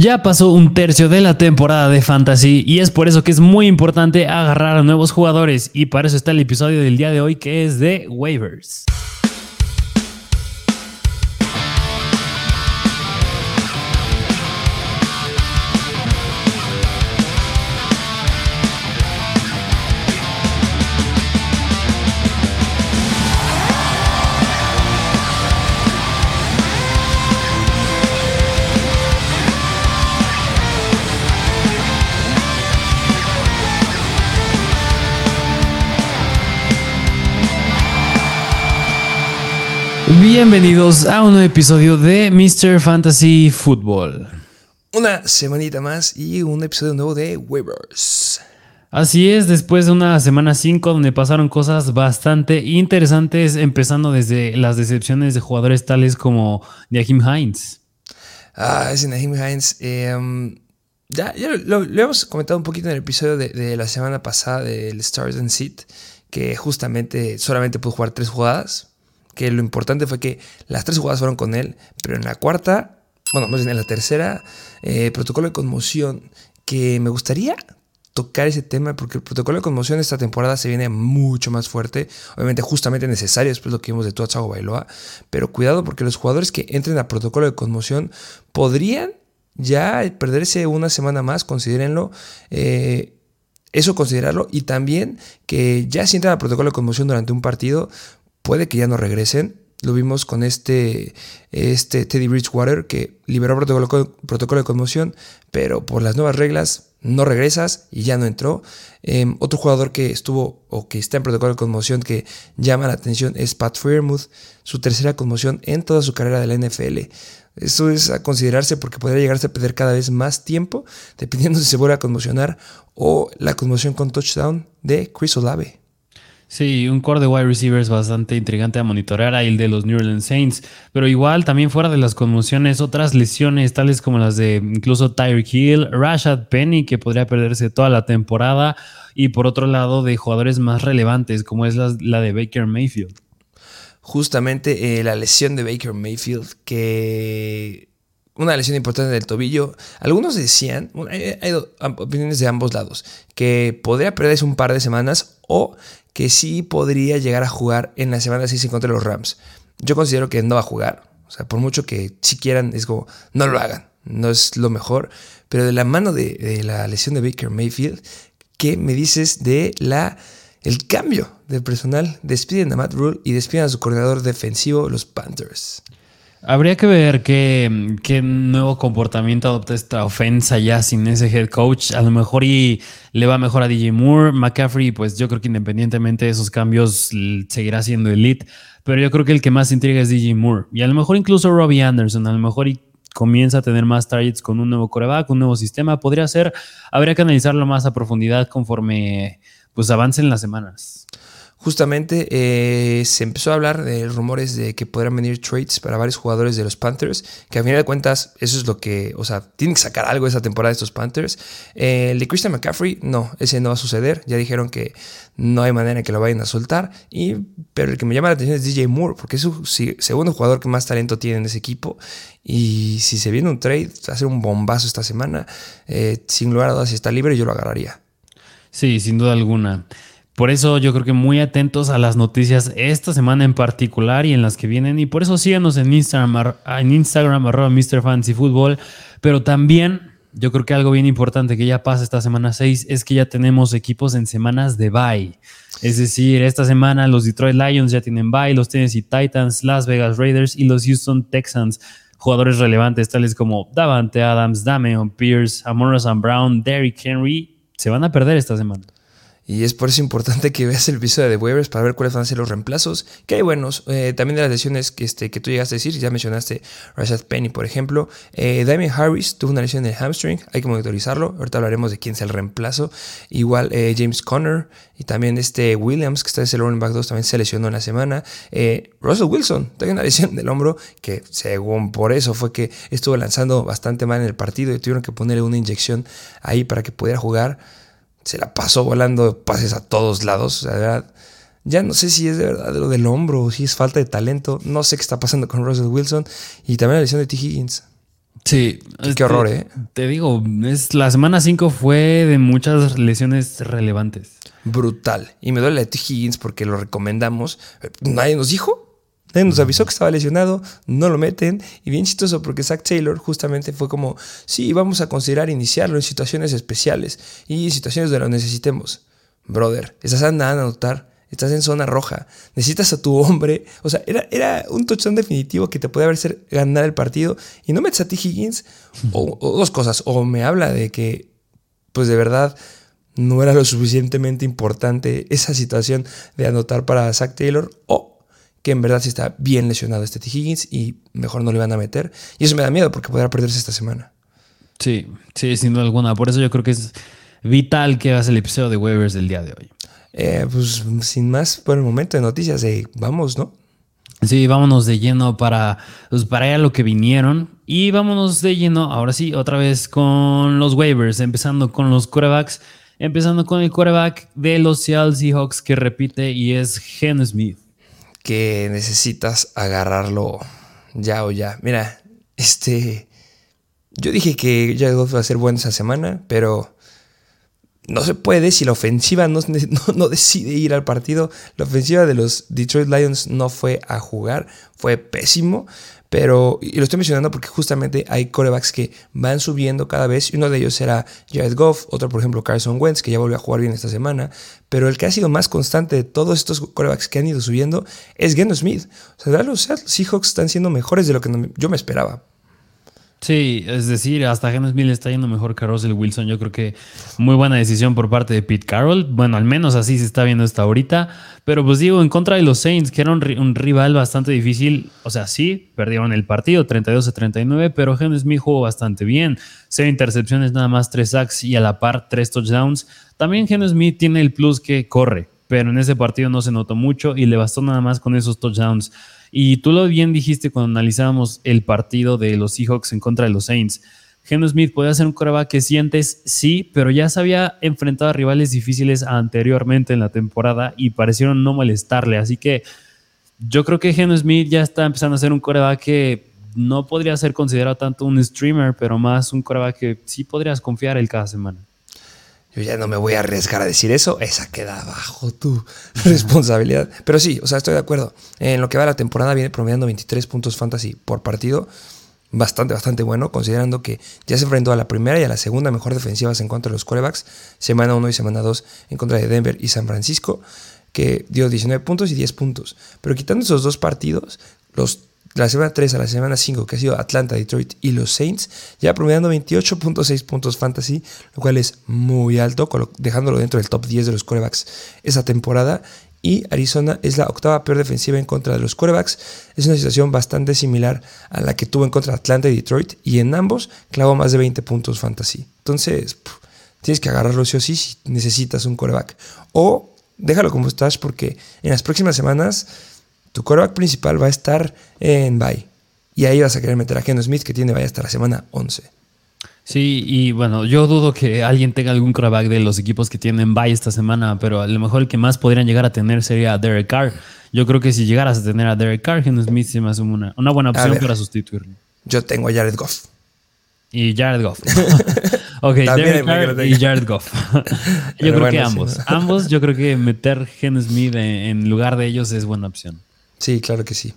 Ya pasó un tercio de la temporada de Fantasy y es por eso que es muy importante agarrar a nuevos jugadores y para eso está el episodio del día de hoy que es de waivers. Bienvenidos a un nuevo episodio de Mr. Fantasy Football. Una semanita más y un episodio nuevo de Waivers. Así es, después de una semana 5 donde pasaron cosas bastante interesantes, empezando desde las decepciones de jugadores tales como Nahim Hines. Ah, ese Nahim Hines. Em, ya, lo, hemos comentado un poquito en el episodio de, de la semana pasada del Stars and Seat, que justamente solamente pudo jugar tres jugadas que lo importante fue que las tres jugadas fueron con él, pero en la cuarta, bueno, más bien en la tercera, eh, protocolo de conmoción, que me gustaría tocar ese tema porque el protocolo de conmoción esta temporada se viene mucho más fuerte, obviamente justamente necesario después de lo que vimos de Tua Bailoa, pero cuidado porque los jugadores que entren a protocolo de conmoción podrían ya perderse una semana más, considérenlo. Eh, eso considerarlo y también que ya si entran a protocolo de conmoción durante un partido, puede que ya no regresen. Lo vimos con este, este Teddy Bridgewater que liberó protocolo, protocolo de conmoción, pero por las nuevas reglas no regresas y ya no entró. Em, otro jugador que estuvo o que está en protocolo de conmoción que llama la atención es Pat Fairmouth, su tercera conmoción en toda su carrera de la NFL. Eso es a considerarse porque podría llegarse a perder cada vez más tiempo, dependiendo si se vuelve a conmocionar o la conmoción con touchdown de Chris Olave. Sí, un core de wide receivers bastante intrigante a monitorear, ahí el de los New Orleans Saints, pero igual también fuera de las conmociones, otras lesiones tales como las de incluso Tyreek Hill, Rashad Penny que podría perderse toda la temporada y por otro lado de jugadores más relevantes como es la, de Baker Mayfield. Justamente eh, la lesión de Baker Mayfield que una lesión importante del tobillo. Algunos decían, hay, opiniones de ambos lados, que podría perderse un par de semanas o que sí podría llegar a jugar en la semana 6 contra los Rams. Yo considero que no va a jugar. O sea, por mucho que si quieran, es como, no lo hagan. No es lo mejor. Pero de la mano de, la lesión de Baker Mayfield, ¿qué me dices de la el cambio de personal? Despiden a Matt Rule y despiden a su coordinador defensivo, los Panthers. Habría que ver qué, nuevo comportamiento adopta esta ofensa ya sin ese head coach. A lo mejor y le va mejor a DJ Moore. McCaffrey, pues yo creo que independientemente de esos cambios, seguirá siendo elite. Pero yo creo que el que más intriga es DJ Moore. Y a lo mejor incluso Robbie Anderson. A lo mejor y comienza a tener más targets con un nuevo coreback, un nuevo sistema. Podría ser. Habría que analizarlo más a profundidad conforme pues avancen las semanas justamente eh, se empezó a hablar de rumores de que podrán venir trades para varios jugadores de los Panthers, que a final de cuentas eso es lo que, o sea, tienen que sacar algo esa temporada de estos Panthers. Eh, el de Christian McCaffrey, no, ese no va a suceder, ya dijeron que no hay manera en que lo vayan a soltar, y, pero el que me llama la atención es DJ Moore, porque es su segundo jugador que más talento tiene en ese equipo, y si se viene un trade, hacer un bombazo esta semana, eh, sin lugar a dudas, si está libre, yo lo agarraría. Sí, sin duda alguna. Por eso yo creo que muy atentos a las noticias esta semana en particular y en las que vienen. Y por eso síganos en Instagram, en Instagram arroba Mr. Fancy Football. Pero también yo creo que algo bien importante que ya pasa esta semana 6 es que ya tenemos equipos en semanas de bye. Es decir, esta semana los Detroit Lions ya tienen bye, los Tennessee Titans, Las Vegas Raiders y los Houston Texans. Jugadores relevantes tales como Davante Adams, Damian Pierce, Amorous Brown, Derrick Henry se van a perder esta semana. Y es por eso importante que veas el episodio de waivers para ver cuáles van a ser los reemplazos. Que hay buenos. Eh, también de las lesiones que, este, que tú llegaste a decir, ya mencionaste Rashad Penny, por ejemplo. Eh, Damien Harris tuvo una lesión en el hamstring, hay que monitorizarlo. Ahorita hablaremos de quién es el reemplazo. Igual eh, James Conner y también este Williams, que está en el running back 2, también se lesionó en la semana. Eh, Russell Wilson, tiene una lesión del hombro que según por eso fue que estuvo lanzando bastante mal en el partido y tuvieron que ponerle una inyección ahí para que pudiera jugar se la pasó volando pases a todos lados. O sea, ya no sé si es de verdad lo del hombro o si es falta de talento. No sé qué está pasando con Russell Wilson y también la lesión de T. Higgins. Sí. Qué, qué horror, ¿eh? Te digo, es, la semana 5 fue de muchas lesiones relevantes. Brutal. Y me duele la de T. Higgins porque lo recomendamos. Nadie nos dijo. Nadie nos avisó que estaba lesionado, no lo meten. Y bien chistoso porque Zach Taylor justamente fue como, sí, vamos a considerar iniciarlo en situaciones especiales y situaciones donde lo necesitemos. Brother, estás andando a anotar, estás en zona roja, necesitas a tu hombre. O sea, era, era un touchdown definitivo que te puede haber ganar el partido y no metes a T. Higgins. O, o dos cosas, o me habla de que, pues de verdad no era lo suficientemente importante esa situación de anotar para Zach Taylor o que en verdad sí está bien lesionado este T. Higgins y mejor no le van a meter. Y eso me da miedo porque podrá perderse esta semana. Sí, sí, sin duda alguna. Por eso yo creo que es vital que hagas el episodio de waivers del día de hoy. Eh, pues sin más por el momento de noticias, eh, vamos, ¿no? Sí, vámonos de lleno para, pues, para allá lo que vinieron. Y vámonos de lleno, ahora sí, otra vez con los waivers, empezando con los quarterbacks, empezando con el quarterback de los Seattle Seahawks que repite y es Gen Smith que necesitas agarrarlo ya o ya. Mira, este. Yo dije que Jared Goff va a ser bueno esa semana, pero no se puede si la ofensiva no, decide ir al partido. La ofensiva de los Detroit Lions no fue a jugar, fue pésimo. Pero, y lo estoy mencionando porque justamente hay corebacks que van subiendo cada vez, y uno de ellos será Jared Goff, otro por ejemplo Carson Wentz, que ya volvió a jugar bien esta semana, pero el que ha sido más constante de todos estos corebacks que han ido subiendo es Geno Smith. O sea, los Seahawks están siendo mejores de lo que yo me esperaba. Sí, es decir, hasta Geno Smith le está yendo mejor que Russell Wilson. Yo creo que muy buena decisión por parte de Pete Carroll. Bueno, al menos así se está viendo hasta ahorita. Pero pues digo, en contra de los Saints, que era un, rival bastante difícil. O sea, sí, perdieron el partido 32 a 39, pero Geno Smith jugó bastante bien. Cero intercepciones, nada más tres sacks y a la par tres touchdowns. También Geno tiene el plus que corre, pero en ese partido no se notó mucho y le bastó nada más con esos touchdowns. Y tú lo bien dijiste cuando analizábamos el partido de los Seahawks en contra de los Saints. Geno Smith puede hacer un coreback que sientes, sí, pero ya se había enfrentado a rivales difíciles anteriormente en la temporada y parecieron no molestarle. Así que yo creo que Geno Smith ya está empezando a ser un coreback que no podría ser considerado tanto un streamer, pero más un coreback que sí podrías confiar el cada semana. Yo ya no me voy a arriesgar a decir eso, esa queda bajo tu responsabilidad. Pero sí, o sea, estoy de acuerdo. En lo que va la temporada viene promediando 23 puntos fantasy por partido. Bastante, bastante bueno, considerando que ya se enfrentó a la primera y a la segunda mejor defensivas en contra de los quarterbacks, semana 1 y semana 2 en contra de Denver y San Francisco, que dio 19 puntos y 10 puntos. Pero quitando esos dos partidos, los la semana 3 a la semana 5, que ha sido Atlanta, Detroit y los Saints, ya promediando 28.6 puntos fantasy, lo cual es muy alto, dejándolo dentro del top 10 de los quarterbacks esa temporada. Y Arizona es la octava peor defensiva en contra de los quarterbacks. Es una situación bastante similar a la que tuvo en contra de Atlanta y Detroit. Y en ambos clavó más de 20 puntos fantasy. Entonces, tienes que agarrarlo sí o sí si necesitas un quarterback. O déjalo como estás porque en las próximas semanas tu quarterback principal va a estar en bye. Y ahí vas a querer meter a Geno Smith, que tiene bye hasta la semana 11. Sí, y bueno, yo dudo que alguien tenga algún quarterback de los equipos que tienen bye esta semana, pero a lo mejor el que más podrían llegar a tener sería Derek Carr. Yo creo que si llegaras a tener a Derek Carr, Geno Smith se me hace una, una buena opción para sustituirlo. Yo tengo a Jared Goff. Y Jared Goff. ok, Derek Carr y Jared Goff. yo creo que ambos. Ambos, yo creo que meter Geno Smith en lugar de ellos es buena opción. Sí, claro que sí.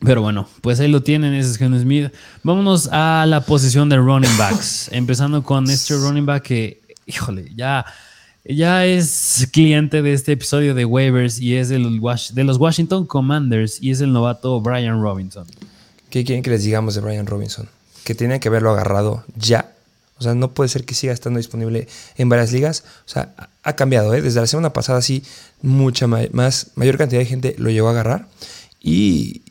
Pero bueno, pues ahí lo tienen, ese es Geno Smith. Vámonos a la posición de running backs. Empezando con este running back que, híjole, ya, ya es cliente de este episodio de waivers y es de los, de los Washington Commanders y es el novato Brian Robinson. ¿Qué quieren que les digamos de Brian Robinson? Que tiene que haberlo agarrado ya. O sea, no puede ser que siga estando disponible en varias ligas. O sea, ha cambiado, ¿eh? Desde la semana pasada sí, mucha más, mayor cantidad de gente lo llegó a agarrar. Y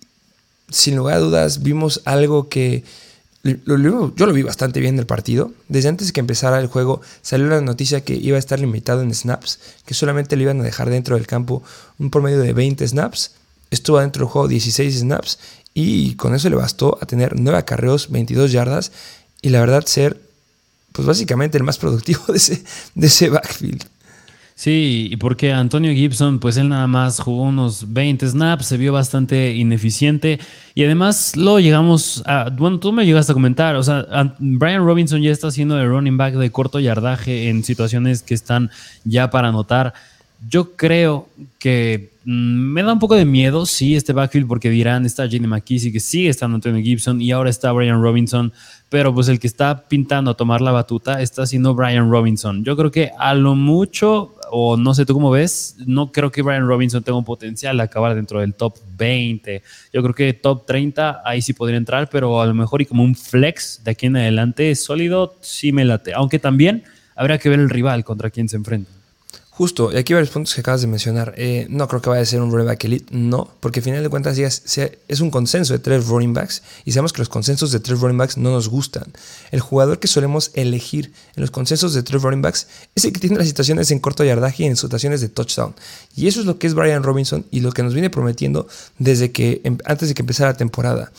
sin lugar a dudas vimos algo que... yo lo vi bastante bien en el partido. Desde antes que empezara el juego salió la noticia que iba a estar limitado en snaps, que solamente le iban a dejar dentro del campo un promedio de 20 snaps. Estuvo dentro del juego 16 snaps y con eso le bastó a tener 9 acarreos, 22 yardas y la verdad ser pues básicamente el más productivo de ese, de ese backfield. Sí, y porque Antonio Gibson, pues él nada más jugó unos 20 snaps, se vio bastante ineficiente y además lo llegamos a, bueno, tú me llegaste a comentar, o sea, Brian Robinson ya está haciendo el running back de corto yardaje en situaciones que están ya para anotar. Yo creo que me da un poco de miedo, sí, este backfield, porque dirán, está Jenny McKissick, que sigue estando Antonio Gibson y ahora está Brian Robinson pero pues el que está pintando a tomar la batuta está siendo Brian Robinson. Yo creo que a lo mucho, o no sé tú cómo ves, no creo que Brian Robinson tenga un potencial de acabar dentro del top 20. Yo creo que top 30 ahí sí podría entrar, pero a lo mejor y como un flex de aquí en adelante sólido, sí me late. Aunque también habría que ver el rival contra quien se enfrenta. Justo, y aquí varios puntos que acabas de mencionar. Eh, no creo que vaya a ser un running back elite, no, porque al final de cuentas ya es, un consenso de tres running backs y sabemos que los consensos de tres running backs no nos gustan. El jugador que solemos elegir en los consensos de tres running backs es el que tiene las situaciones en corto yardaje y en situaciones de touchdown. Y eso es lo que es Brian Robinson y lo que nos viene prometiendo desde que em, antes de que empezara la temporada.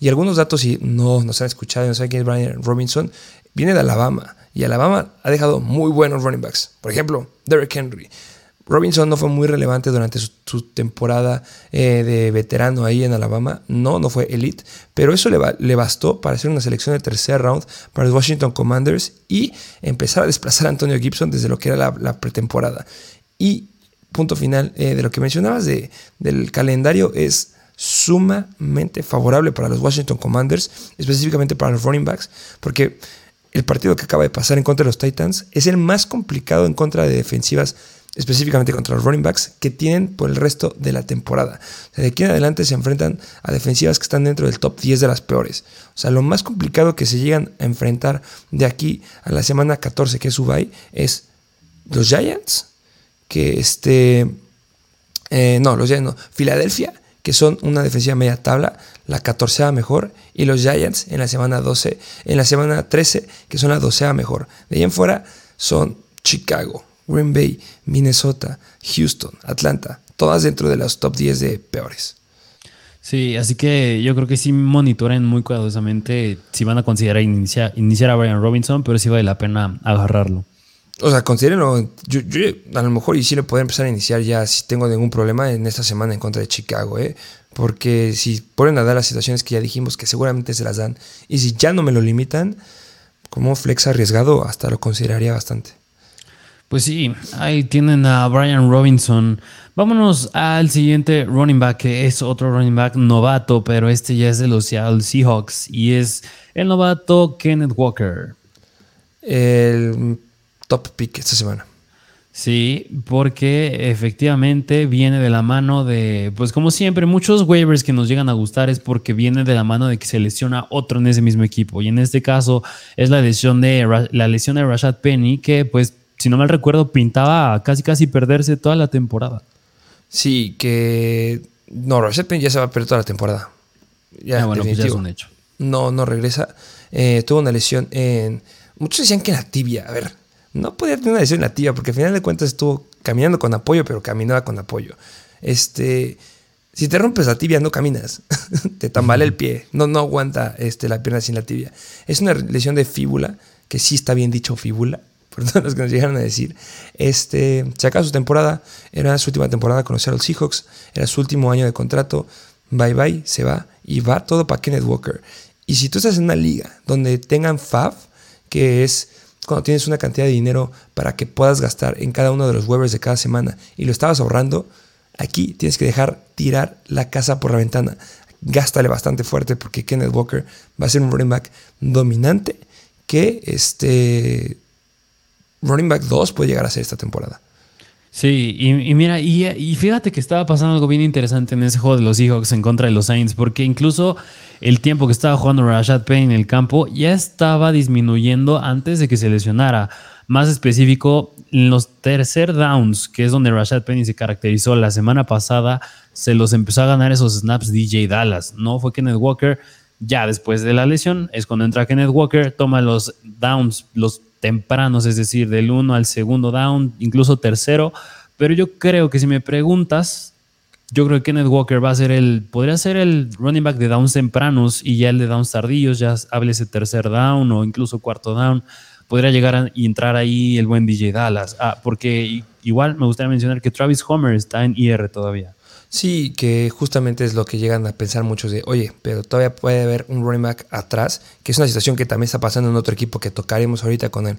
Y algunos datos, si no nos han escuchado y no saben quién es Brian Robinson, viene de Alabama. Y Alabama ha dejado muy buenos running backs. Por ejemplo, Derrick Henry. Robinson no fue muy relevante durante su, temporada eh, de veterano ahí en Alabama. No, no fue elite. Pero eso le, bastó para hacer una selección de tercer round para los Washington Commanders y empezar a desplazar a Antonio Gibson desde lo que era la, pretemporada. Y punto final eh, de lo que mencionabas de, del calendario es sumamente favorable para los Washington Commanders, específicamente para los running backs, porque el partido que acaba de pasar en contra de los Titans es el más complicado en contra de defensivas, específicamente contra los running backs, que tienen por el resto de la temporada. de aquí en adelante se enfrentan a defensivas que están dentro del top 10 de las peores. O sea, lo más complicado que se llegan a enfrentar de aquí a la semana 14, que es Ubay, es los Giants, que este... Eh, no, los Giants no. Filadelfia que son una defensiva media tabla, la 14 mejor, y los Giants en la semana 12, en la semana 13, que son la 12 mejor. De ahí en fuera son Chicago, Green Bay, Minnesota, Houston, Atlanta, todas dentro de los top 10 de peores. Sí, así que yo creo que sí monitoren muy cuidadosamente si van a considerar iniciar, iniciar a Brian Robinson, pero sí vale la pena agarrarlo. O sea, considérenlo. Yo, a lo mejor y sí le puedo empezar a iniciar ya si tengo ningún problema en esta semana en contra de Chicago, ¿eh? Porque si ponen a dar las situaciones que ya dijimos que seguramente se las dan, y si ya no me lo limitan, como flex arriesgado, hasta lo consideraría bastante. Pues sí, ahí tienen a Brian Robinson. Vámonos al siguiente running back, que es otro running back novato, pero este ya es de los Seattle Seahawks y es el novato Kenneth Walker. El top pick esta semana. Sí, porque efectivamente viene de la mano de, pues como siempre, muchos waivers que nos llegan a gustar es porque viene de la mano de que se lesiona otro en ese mismo equipo. Y en este caso es la lesión de, la lesión de Rashad Penny, que pues, si no mal recuerdo, pintaba casi casi perderse toda la temporada. Sí, que... No, Rashad Penny ya se va a perder toda la temporada. Ya, ah, bueno, pues ya es un hecho. No, no regresa. Eh, tuvo una lesión en... Muchos decían que en la tibia. A ver, no podía tener una lesión nativa porque al final de cuentas estuvo caminando con apoyo, pero caminaba con apoyo. Este, si te rompes la tibia, no caminas. te tambalea el pie. No, no aguanta este, la pierna sin la tibia. Es una lesión de fíbula, que sí está bien dicho fíbula, por todos los que nos llegaron a decir. Este, se acaba su temporada, era su última temporada con los Seattle Seahawks, era su último año de contrato. Bye bye, se va y va todo para Kenneth Walker. Y si tú estás en una liga donde tengan FAB, que es cuando tienes una cantidad de dinero para que puedas gastar en cada uno de los waivers de cada semana y lo estabas ahorrando, aquí tienes que dejar tirar la casa por la ventana. Gástale bastante fuerte porque Kenneth Walker va a ser un running back dominante que este running back 2 puede llegar a ser esta temporada. Sí, y, mira, y, fíjate que estaba pasando algo bien interesante en ese juego de los Seahawks en contra de los Saints, porque incluso el tiempo que estaba jugando Rashad Penny en el campo ya estaba disminuyendo antes de que se lesionara. Más específico, en los tercer downs, que es donde Rashad Penny se caracterizó la semana pasada, se los empezó a ganar esos snaps DJ Dallas. No fue Kenneth Walker. Ya después de la lesión es cuando entra Kenneth Walker, toma los downs, los tempranos, es decir, del uno al segundo down, incluso tercero. Pero yo creo que si me preguntas, yo creo que Kenneth Walker va a ser el, podría ser el running back de downs tempranos y ya el de downs tardíos, ya hable ese tercer down o incluso cuarto down. Podría llegar a entrar ahí el buen DJ Dallas. Ah, porque igual me gustaría mencionar que Travis Homer está en IR todavía. Sí, que justamente es lo que llegan a pensar muchos de, oye, pero todavía puede haber un running back atrás, que es una situación que también está pasando en otro equipo que tocaremos ahorita con el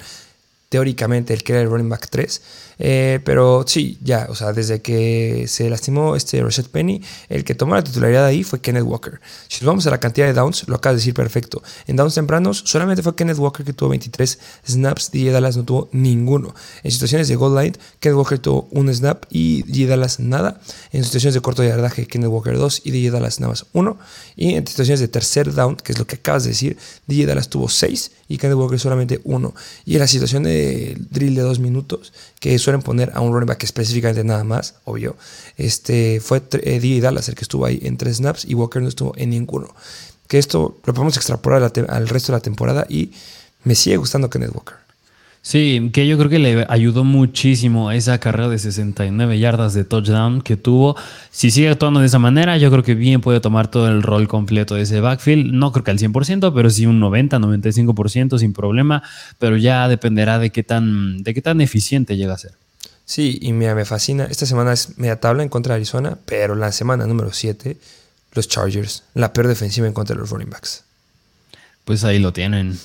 teóricamente el que era el running back 3. Eh, pero sí, ya, o sea, desde que se lastimó este Rashad Penny, el que tomó la titularidad ahí fue Kenneth Walker. Si nos vamos a la cantidad de downs, lo acabas de decir perfecto. En downs tempranos, solamente fue Kenneth Walker que tuvo 23 snaps, DJ Dallas no tuvo ninguno. En situaciones de goal line, Kenneth Walker tuvo un snap y DJ Dallas nada. En situaciones de corto yardaje, Kenneth Walker 2 y DJ Dallas nada más uno. Y en situaciones de tercer down, que es lo que acabas de decir, DJ Dallas tuvo 6 y Kenneth Walker solamente uno. Y en la situación de drill de dos minutos, que suelen poner a un running back específicamente nada más, obvio, este, fue eh, Dallas el que estuvo ahí en tres snaps y Walker no estuvo en ninguno. Que esto lo podemos extrapolar al resto de la temporada y me sigue gustando Kenneth Walker. Sí, que yo creo que le ayudó muchísimo esa carrera de 69 yardas de touchdown que tuvo. Si sigue actuando de esa manera, yo creo que bien puede tomar todo el rol completo de ese backfield. No creo que al 100%, pero sí un 90, 95% sin problema. Pero ya dependerá de qué tan, de qué tan eficiente llega a ser. Sí, y mira, me fascina. Esta semana es media tabla en contra de Arizona, pero la semana número 7, los Chargers, la peor defensiva en contra de los running backs. Pues ahí lo tienen.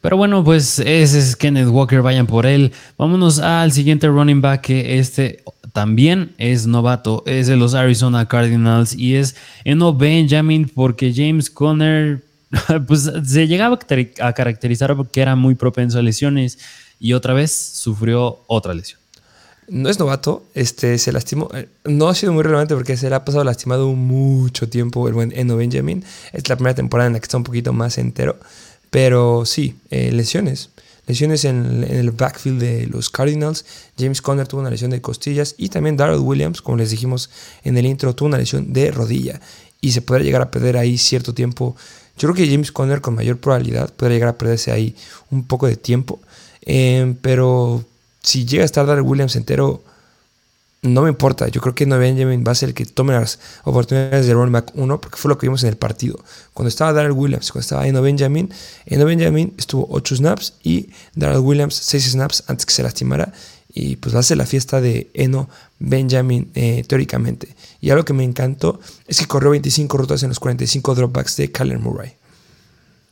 Pero bueno, pues ese es Kenneth Walker, vayan por él. Vámonos al siguiente running back que este también es novato, es de los Arizona Cardinals y es Eno Benjamin porque James Conner pues se llegaba a caracterizar porque era muy propenso a lesiones y otra vez sufrió otra lesión. No es novato, este, se lastimó. Eh, no ha sido muy relevante porque se le ha pasado lastimado mucho tiempo el buen Eno Benjamin. Es la primera temporada en la que está un poquito más entero. Pero sí, eh, lesiones. Lesiones en, el backfield de los Cardinals. James Conner tuvo una lesión de costillas y también Darrell Williams, como les dijimos en el intro, tuvo una lesión de rodilla y se puede llegar a perder ahí cierto tiempo. Yo creo que James Conner con mayor probabilidad puede llegar a perderse ahí un poco de tiempo. Eh, pero si llega a estar Darrell Williams entero, no me importa. Yo creo que no Benjamin va a ser el que tome las oportunidades de running back 1, porque fue lo que vimos en el partido. Cuando estaba Darrell Williams, cuando estaba Eno Benjamin, Eno Benjamin estuvo 8 snaps y Darrell Williams 6 snaps antes que se lastimara. Y pues va a ser la fiesta de Eno Benjamin eh, teóricamente. Y algo que me encantó es que corrió 25 rutas en los 45 dropbacks de Kyler Murray.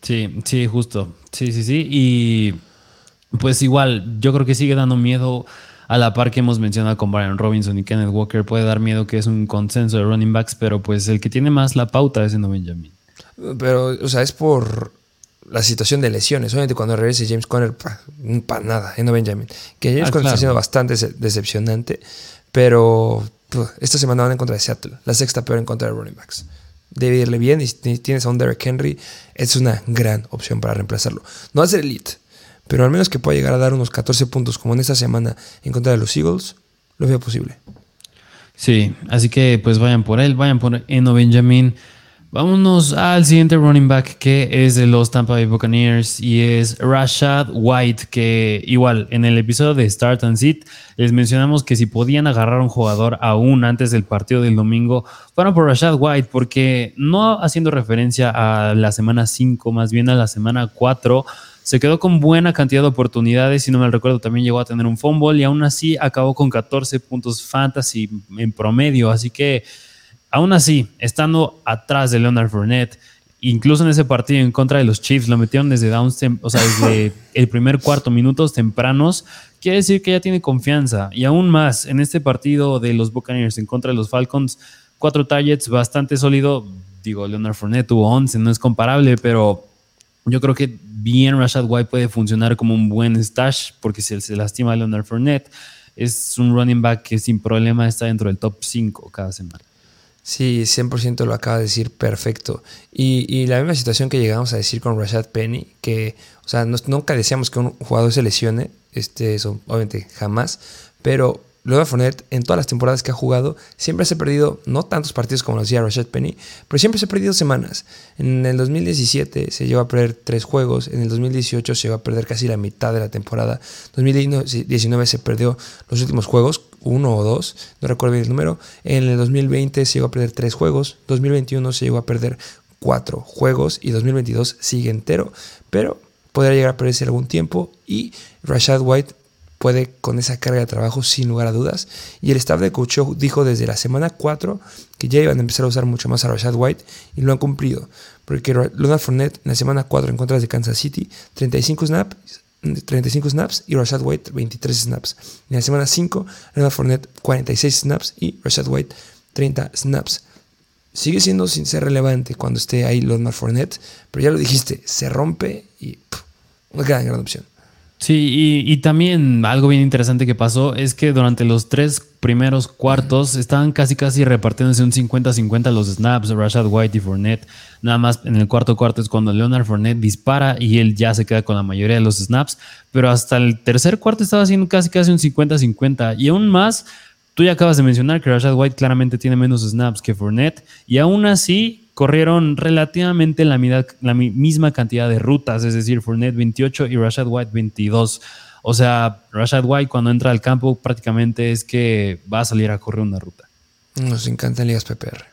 Sí, sí, justo. Sí, sí, sí. Y pues igual, yo creo que sigue dando miedo a la par que hemos mencionado con Brian Robinson y Kenneth Walker, puede dar miedo que es un consenso de running backs, pero pues el que tiene más la pauta es No Benjamin. Pero, o sea, es por la situación de lesiones. Obviamente cuando regrese James Conner, para nada, No Benjamin. Que James ah, Conner está siendo bastante decepcionante, pero esta semana van en contra de Seattle, la sexta peor en contra de running backs. Debe irle bien y si tienes a un Derrick Henry, es una gran opción para reemplazarlo. No va a ser elite, pero al menos que pueda llegar a dar unos 14 puntos como en esta semana en contra de los Eagles, lo veo posible. Sí, así que pues vayan por él, vayan por Eno Benjamin. Vámonos al siguiente running back que es de los Tampa Bay Buccaneers y es Rashad White, que igual en el episodio de Start and Sit les mencionamos que si podían agarrar un jugador aún antes del partido del domingo, fueron por Rashad White, porque no haciendo referencia a la semana 5, más bien a la semana 4, se quedó con buena cantidad de oportunidades, si no me recuerdo también llegó a tener un fumble y aún así acabó con 14 puntos fantasy en promedio, así que aún así, estando atrás de Leonard Fournette, incluso en ese partido en contra de los Chiefs, lo metieron desde downs, o sea, desde el primer cuarto, minutos tempranos, quiere decir que ya tiene confianza. Y aún más, en este partido de los Buccaneers en contra de los Falcons, cuatro targets, bastante sólido. Digo, Leonard Fournette tuvo 11, no es comparable, pero yo creo que bien Rashad White puede funcionar como un buen stash porque si se lastima Leonard Fournette, es un running back que sin problema está dentro del top 5 cada semana. Sí, 100% lo acaba de decir perfecto. Y, la misma situación que llegamos a decir con Rashad Penny, que, o sea, nunca decíamos que un jugador se lesione, este, eso obviamente jamás, pero Luego Fournette, en todas las temporadas que ha jugado, siempre se ha perdido, no tantos partidos como lo hacía Rashad Penny, pero siempre se ha perdido semanas. En el 2017 se llegó a perder tres juegos, en el 2018 se llegó a perder casi la mitad de la temporada, en 2019 se perdió los últimos juegos, uno o dos, no recuerdo bien el número, en el 2020 se llegó a perder tres juegos, 2021 se llegó a perder cuatro juegos y 2022 sigue entero, pero podría llegar a perderse algún tiempo y Rashad White puede con esa carga de trabajo sin lugar a dudas. Y el staff de coach dijo desde la semana 4 que ya iban a empezar a usar mucho más a Rashad White y lo han cumplido. Porque Leonard Fournette en la semana 4 en contra de Kansas City, 35 snaps, 35 snaps y Rashad White 23 snaps. En la semana 5, Leonard Fournette 46 snaps y Rashad White 30 snaps. Sigue siendo sin ser relevante cuando esté ahí Leonard Fournette, pero ya lo dijiste, se rompe y una gran, gran opción. Sí, y, también algo bien interesante que pasó es que durante los tres primeros cuartos estaban casi casi repartiéndose un 50-50 los snaps, Rashad White y Fournette. Nada más en el cuarto cuarto es cuando Leonard Fournette dispara y él ya se queda con la mayoría de los snaps. Pero hasta el tercer cuarto estaba haciendo casi casi un 50-50. Y aún más, tú ya acabas de mencionar que Rashad White claramente tiene menos snaps que Fournette. Y aún así corrieron relativamente la, la misma cantidad de rutas, es decir, Fournette 28 y Rashad White 22. O sea, Rashad White cuando entra al campo prácticamente es que va a salir a correr una ruta. Nos encantan ligas PPR.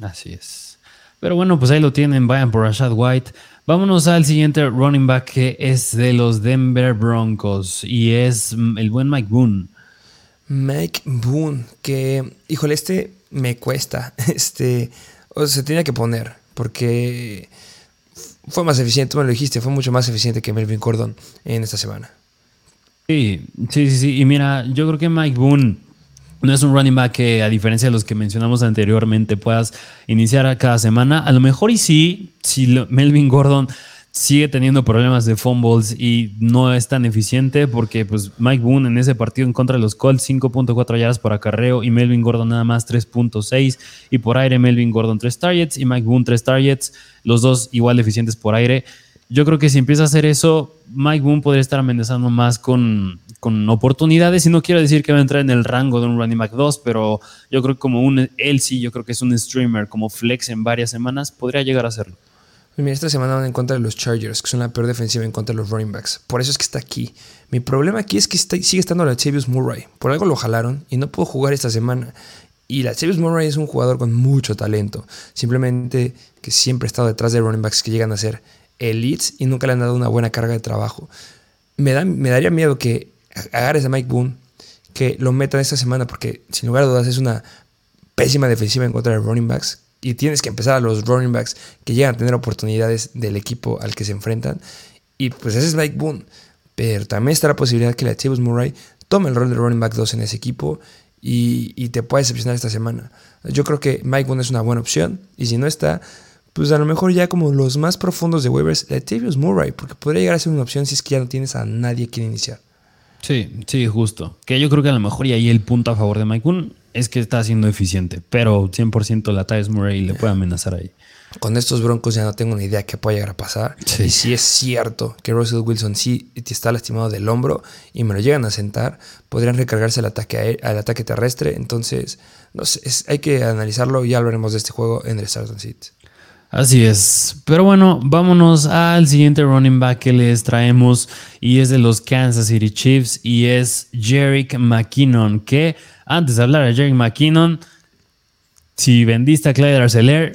Así es. Pero bueno, pues ahí lo tienen, vayan por Rashad White. Vámonos al siguiente running back que es de los Denver Broncos y es el buen Mike Boone. Mike Boone, que, híjole, este me cuesta. Este, o se tenía que poner, porque fue más eficiente, tú me lo dijiste, fue mucho más eficiente que Melvin Gordon en esta semana. Sí, sí, sí, sí. Y mira, yo creo que Mike Boone no es un running back que, a diferencia de los que mencionamos anteriormente, puedas iniciar a cada semana. A lo mejor y sí, si Melvin Gordon sigue teniendo problemas de fumbles y no es tan eficiente porque pues Mike Boone en ese partido en contra de los Colts 5.4 yardas por acarreo y Melvin Gordon nada más 3.6 y por aire Melvin Gordon 3 targets y Mike Boone 3 targets, los dos igual eficientes por aire. Yo creo que si empieza a hacer eso, Mike Boone podría estar amenazando más con, con oportunidades y no quiero decir que va a entrar en el rango de un running back 2, pero yo creo que como un él sí, yo creo que es un streamer como flex en varias semanas, podría llegar a hacerlo. Pues mira, esta semana van en contra de los Chargers, que son la peor defensiva en contra de los running backs. Por eso es que está aquí. Mi problema aquí es que sigue estando la Chavius Murray. Por algo lo jalaron y no pudo jugar esta semana. Y la Chavius Murray es un jugador con mucho talento. Simplemente que siempre ha estado detrás de running backs que llegan a ser elites y nunca le han dado una buena carga de trabajo. Me, da, me daría miedo que agarres a Mike Boone, que lo metan esta semana, porque sin lugar a dudas es una pésima defensiva en contra de running backs y tienes que empezar a los running backs que llegan a tener oportunidades del equipo al que se enfrentan. Y pues ese es Mike Boone. Pero también está la posibilidad que la Chivas Murray tome el rol de running back 2 en ese equipo y, te pueda decepcionar esta semana. Yo creo que Mike Boone es una buena opción. Y si no está, pues a lo mejor ya como los más profundos de waivers, Latavius Murray, porque podría llegar a ser una opción si es que ya no tienes a nadie que iniciar. Sí, sí, justo. Que yo creo que a lo mejor y ahí el punto a favor de Mike Boone es que está siendo eficiente, pero 100% la Tyus Murray le puede amenazar ahí. Con estos broncos ya no tengo ni idea qué puede llegar a pasar. Y si es cierto que Russell Wilson sí está lastimado del hombro y me lo llegan a sentar, podrían recargarse al ataque, al ataque terrestre. Entonces, no sé, hay que analizarlo y ya hablaremos de este juego en el Start and Así es. Pero bueno, vámonos al siguiente running back que les traemos y es de los Kansas City Chiefs y es Jerick McKinnon, que antes de hablar de Jerick McKinnon, si vendiste a Clyde Arcelor,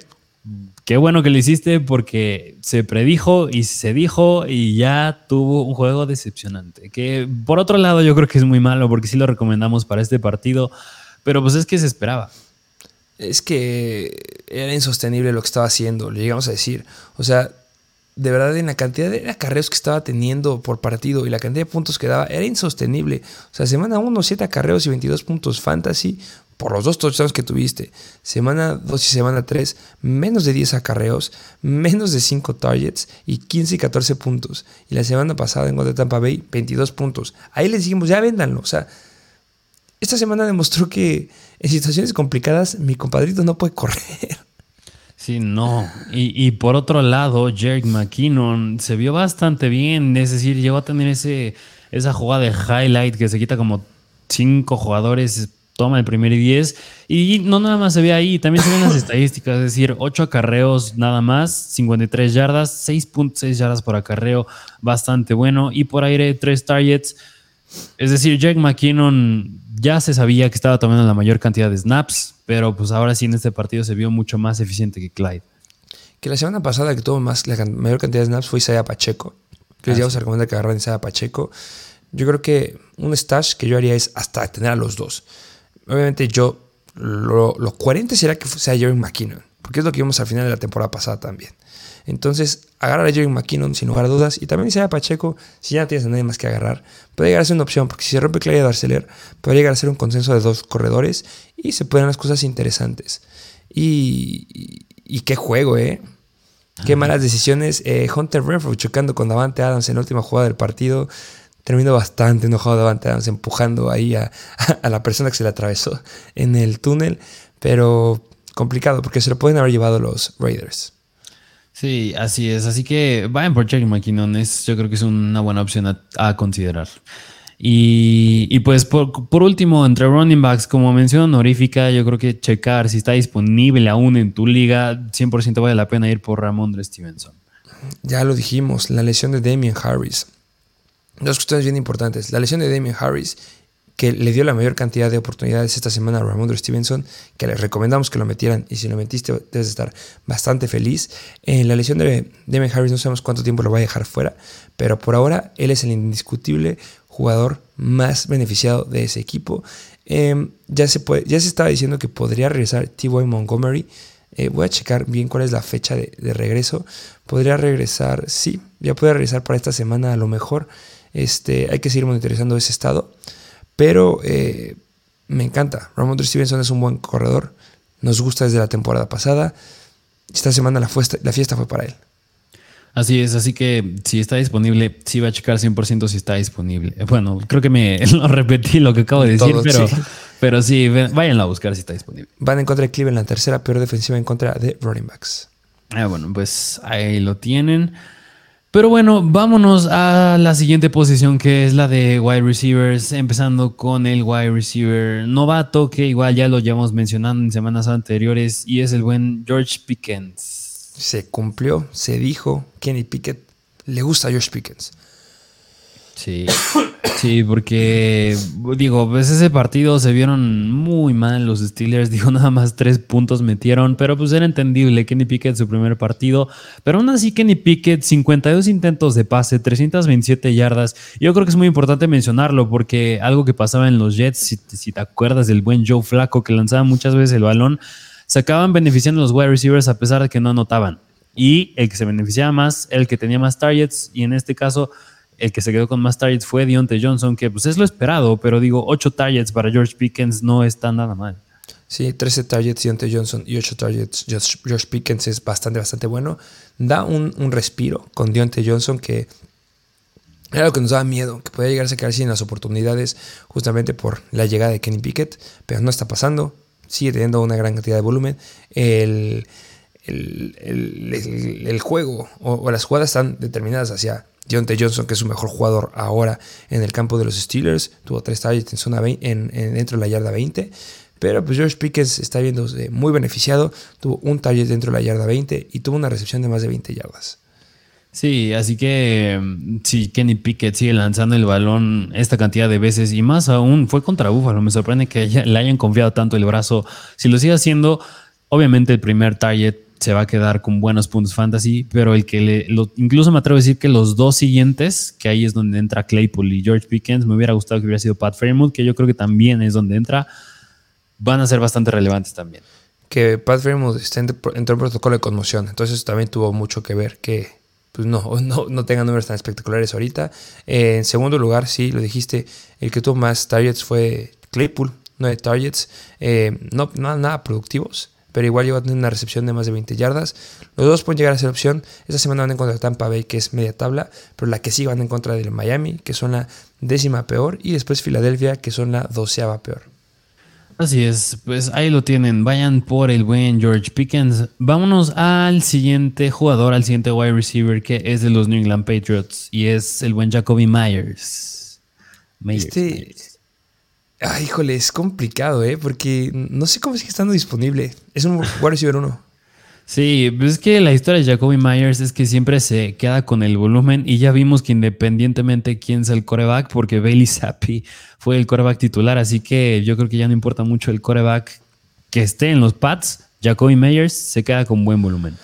qué bueno que lo hiciste porque se predijo y se dijo y ya tuvo un juego decepcionante. Que por otro lado yo creo que es muy malo porque sí lo recomendamos para este partido, pero pues es que se esperaba es que era insostenible lo que estaba haciendo, le llegamos a decir. O sea, de verdad en la cantidad de acarreos que estaba teniendo por partido y la cantidad de puntos que daba, era insostenible. O sea, semana 1, 7 acarreos y 22 puntos fantasy por los dos touchdowns que tuviste. Semana 2 y semana 3, menos de 10 acarreos, menos de 5 targets y 15 y 14 puntos. Y la semana pasada en contra de Tampa Bay, 22 puntos. Ahí les dijimos, ya véndanlo. O sea, esta semana demostró que en situaciones complicadas mi compadrito no puede correr. Sí, no. Y, por otro lado, Jerick McKinnon se vio bastante bien. Es decir, llegó a tener ese, esa jugada de highlight que se quita como cinco jugadores, toma el primer y diez. Y no nada más se ve ahí, también se ven las estadísticas. Es decir, ocho acarreos nada más, 53 yardas, 6.6 yardas por acarreo, bastante bueno. Y por aire, tres targets. Es decir, Jack McKinnon ya se sabía que estaba tomando la mayor cantidad de snaps, pero pues ahora sí en este partido se vio mucho más eficiente que Clyde. Que la semana pasada que tuvo más, la mayor cantidad de snaps fue Isaiah Pacheco. Que les ah, íbamos a recomendar que agarraran Isaiah Pacheco. Yo creo que un stash que yo haría es hasta tener a los dos. Obviamente yo, lo, lo coherente será que sea Jerry McKinnon, porque es lo que vimos al final de la temporada pasada también. Entonces, agarrar a Jerry McKinnon sin lugar a dudas. Y también a Pacheco, si ya no tienes a nadie más que agarrar, puede llegar a ser una opción. Porque si se rompe Claudia Darceler, puede llegar a ser un consenso de dos corredores y se pueden las cosas interesantes. Y, y, qué juego, ¿eh? Qué malas decisiones. Eh, Hunter Renfro chocando con Davante Adams en la última jugada del partido. Terminó bastante enojado Davante Adams empujando ahí a, a la persona que se le atravesó en el túnel. Pero complicado porque se lo pueden haber llevado los Raiders. Sí, así es. Así que vayan por Jerry McKinnon. Yo creo que es una buena opción a, considerar. Y, pues por, último, entre running backs, como mención honorífica, yo creo que checar si está disponible aún en tu liga, 100% vale la pena ir por Ramondre Stevenson. Ya lo dijimos, la lesión de Damien Harris. Dos cuestiones bien importantes. La lesión de Damien Harris que le dio la mayor cantidad de oportunidades esta semana a Ramondre Stevenson, que les recomendamos que lo metieran y si lo metiste debes estar bastante feliz. En la lesión de Demian Harris no sabemos cuánto tiempo lo va a dejar fuera, pero por ahora él es el indiscutible jugador más beneficiado de ese equipo. Em, ya, se ya se estaba diciendo que podría regresar T.Y. Montgomery. Eh, voy a checar bien cuál es la fecha de, de, regreso. Podría regresar, sí, ya puede regresar para esta semana a lo mejor. Este, hay que seguir monitorizando ese estado. Pero eh, me encanta. Ramondre Stevenson es un buen corredor. Nos gusta desde la temporada pasada. Esta semana la, la fiesta fue para él. Así es, así que si está disponible, sí va a checar 100% si está disponible. Bueno, creo que me lo repetí lo que acabo de decir, pero, sí. pero sí, váyanlo a buscar si está disponible. Van en contra de Cleveland, la tercera peor defensiva en contra de running backs. Ah, bueno, pues ahí lo tienen. Pero bueno, vámonos a la siguiente posición que es la de wide receivers, empezando con el wide receiver novato que igual ya lo llevamos mencionando en semanas anteriores y es el buen George Pickens. Se cumplió, se dijo, Kenny Pickett le gusta a George Pickens. Sí, sí, porque digo, pues ese partido se vieron muy mal los Steelers, digo, nada más tres puntos metieron, pero pues era entendible, Kenny Pickett su primer partido, pero aún así Kenny Pickett, 52 intentos de pase, 327 yardas, yo creo que es muy importante mencionarlo porque algo que pasaba en los Jets, si, si te acuerdas del buen Joe Flaco que lanzaba muchas veces el balón, se acaban beneficiando los wide receivers a pesar de que no anotaban. Y el que se beneficiaba más, el que tenía más targets, y en este caso el que se quedó con más targets fue Deontay Johnson, que pues es lo esperado, pero digo, 8 targets para George Pickens no está nada mal. Sí, 13 targets Deontay Johnson y 8 targets George Pickens es bastante, bastante bueno. Da un, respiro con Deontay Johnson que era lo que nos daba miedo, que podía llegarse a quedar sin las oportunidades justamente por la llegada de Kenny Pickett, pero no está pasando. Sigue teniendo una gran cantidad de volumen. El, el, juego o, o, las jugadas están determinadas hacia Deontay Johnson, que es su mejor jugador ahora en el campo de los Steelers, tuvo tres targets en zona en, dentro de la yarda 20. Pero pues George Pickens está viendo muy beneficiado. Tuvo un target dentro de la yarda 20 y tuvo una recepción de más de 20 yardas. Sí, así que si Kenny Pickett sigue lanzando el balón esta cantidad de veces y más aún fue contra Buffalo. Me sorprende que le hayan confiado tanto el brazo. Si lo sigue haciendo, obviamente el primer target se va a quedar con buenos puntos fantasy, pero el que le, incluso me atrevo a decir que los dos siguientes, que ahí es donde entra Claypool y George Pickens, me hubiera gustado que hubiera sido Pat Fairmouth, que yo creo que también es donde entra, van a ser bastante relevantes también. Que Pat Fairmouth entró en protocolo de conmoción, entonces también tuvo mucho que ver que pues no, no, no tengan números tan espectaculares ahorita. en segundo lugar, sí, lo dijiste, el que tuvo más targets fue Claypool, no de targets, eh, no, no nada productivos pero igual llegó a tener una recepción de más de 20 yardas. Los dos pueden llegar a ser opción. Esta semana van en contra de Tampa Bay, que es media tabla, pero la que sí van en contra de Miami, que son la décima peor, y después Filadelfia, que son la doceava peor. Así es, pues ahí lo tienen. Vayan por el buen George Pickens. Vámonos al siguiente jugador, al siguiente wide receiver que es de los New England Patriots y es el buen Jacoby Myers. Myers este, Ay, híjole, es complicado, ¿eh? Porque no sé cómo sigue estando disponible. Es un wide receiver 1. Sí, pues es que la historia de Jacoby Myers es que siempre se queda con el volumen y ya vimos que independientemente quién sea el coreback, porque Bailey Zappi fue el coreback titular, así que yo creo que ya no importa mucho el coreback que esté en los pads, Jacoby Myers se queda con buen volumen.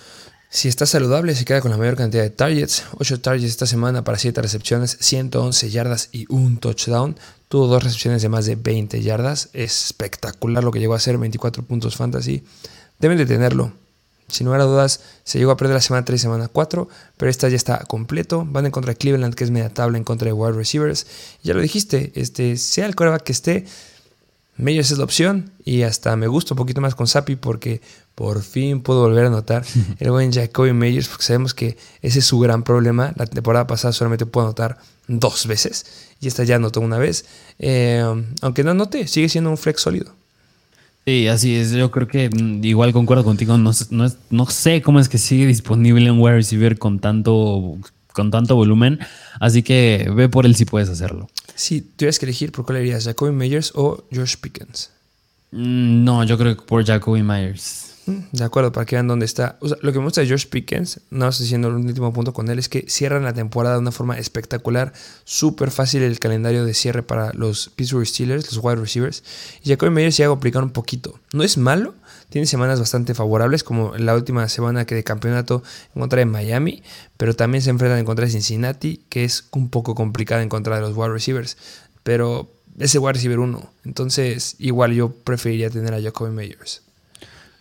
Si está saludable, se queda con la mayor cantidad de targets. 8 targets esta semana para 7 recepciones, 111 yardas y un touchdown. Tuvo dos recepciones de más de 20 yardas. Es espectacular lo que llegó a hacer, 24 puntos fantasy. Deben de tenerlo. Sin lugar a dudas, se llegó a perder la semana 3 y semana 4, pero esta ya está completo. Van en contra de Cleveland, que es media tabla en contra de wide receivers. Ya lo dijiste, este, sea el coreback que esté, Meyers es la opción y hasta me gusta un poquito más con Sapi porque por fin puedo volver a notar el buen Jacoby Meyers porque sabemos que ese es su gran problema. La temporada pasada solamente puedo anotar dos veces y esta ya anotó una vez. Eh, aunque no anote, sigue siendo un flex sólido. Sí, así es. Yo creo que mm, igual concuerdo contigo. No, no, no sé cómo es que sigue disponible en wide receiver con tanto, con tanto volumen. Así que ve por él si puedes hacerlo. Si tuvieras que elegir, ¿por cuál irías? ¿Jacoby Meyers o Josh Pickens? Mm, no, yo creo que por Jacoby Myers. De acuerdo, para que vean dónde está. lo que me gusta de Josh Pickens, no estoy diciendo el último punto con él, es que cierran la temporada de una forma espectacular. Súper fácil el calendario de cierre para los Pittsburgh Steelers, los wide receivers. Y Jacoby Meyers ya a complicar un poquito. No es malo, tiene semanas bastante favorables, como la última semana que de campeonato en contra de Miami, pero también se enfrentan en contra de Cincinnati, que es un poco complicada en contra de los wide receivers. Pero ese wide receiver uno. Entonces, igual yo preferiría tener a Jacoby Meyers.